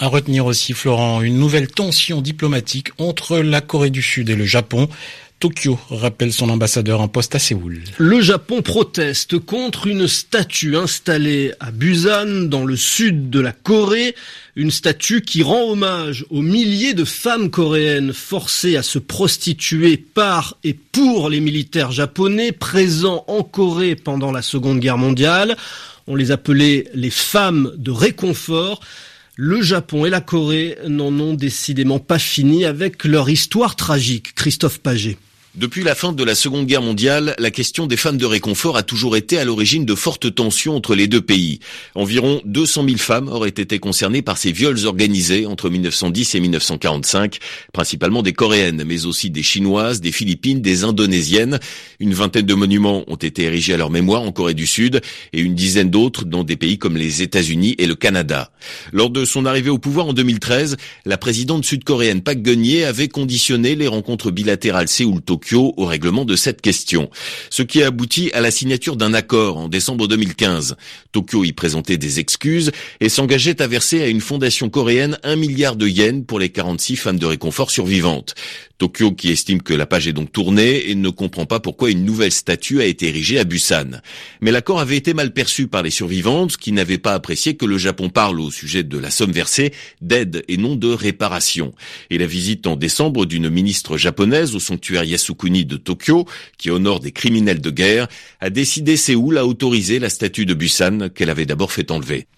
À retenir aussi, Florent, une nouvelle tension diplomatique entre la Corée du Sud et le Japon. Tokyo rappelle son ambassadeur en poste à Séoul. Le Japon proteste contre une statue installée à Busan, dans le sud de la Corée. Une statue qui rend hommage aux milliers de femmes coréennes forcées à se prostituer par et pour les militaires japonais présents en Corée pendant la Seconde Guerre mondiale. On les appelait les femmes de réconfort. Le Japon et la Corée n'en ont décidément pas fini avec leur histoire tragique. Christophe Paget. Depuis la fin de la Seconde Guerre mondiale, la question des femmes de réconfort a toujours été à l'origine de fortes tensions entre les deux pays. Environ 200 000 femmes auraient été concernées par ces viols organisés entre 1910 et 1945, principalement des Coréennes, mais aussi des Chinoises, des Philippines, des Indonésiennes. Une vingtaine de monuments ont été érigés à leur mémoire en Corée du Sud et une dizaine d'autres dans des pays comme les États-Unis et le Canada. Lors de son arrivée au pouvoir en 2013, la présidente sud-coréenne Park Geun-hye avait conditionné les rencontres bilatérales Séoul-Tokyo au règlement de cette question. Ce qui a abouti à la signature d'un accord en décembre 2015. Tokyo y présentait des excuses et s'engageait à verser à une fondation coréenne un milliard de yens pour les 46 femmes de réconfort survivantes. Tokyo qui estime que la page est donc tournée et ne comprend pas pourquoi une nouvelle statue a été érigée à Busan. Mais l'accord avait été mal perçu par les survivantes qui n'avaient pas apprécié que le Japon parle au sujet de la somme versée d'aide et non de réparation. Et la visite en décembre d'une ministre japonaise au sanctuaire Yasukuni de Tokyo, qui honore des criminels de guerre, a décidé Séoul à autoriser la statue de Busan qu'elle avait d'abord fait enlever.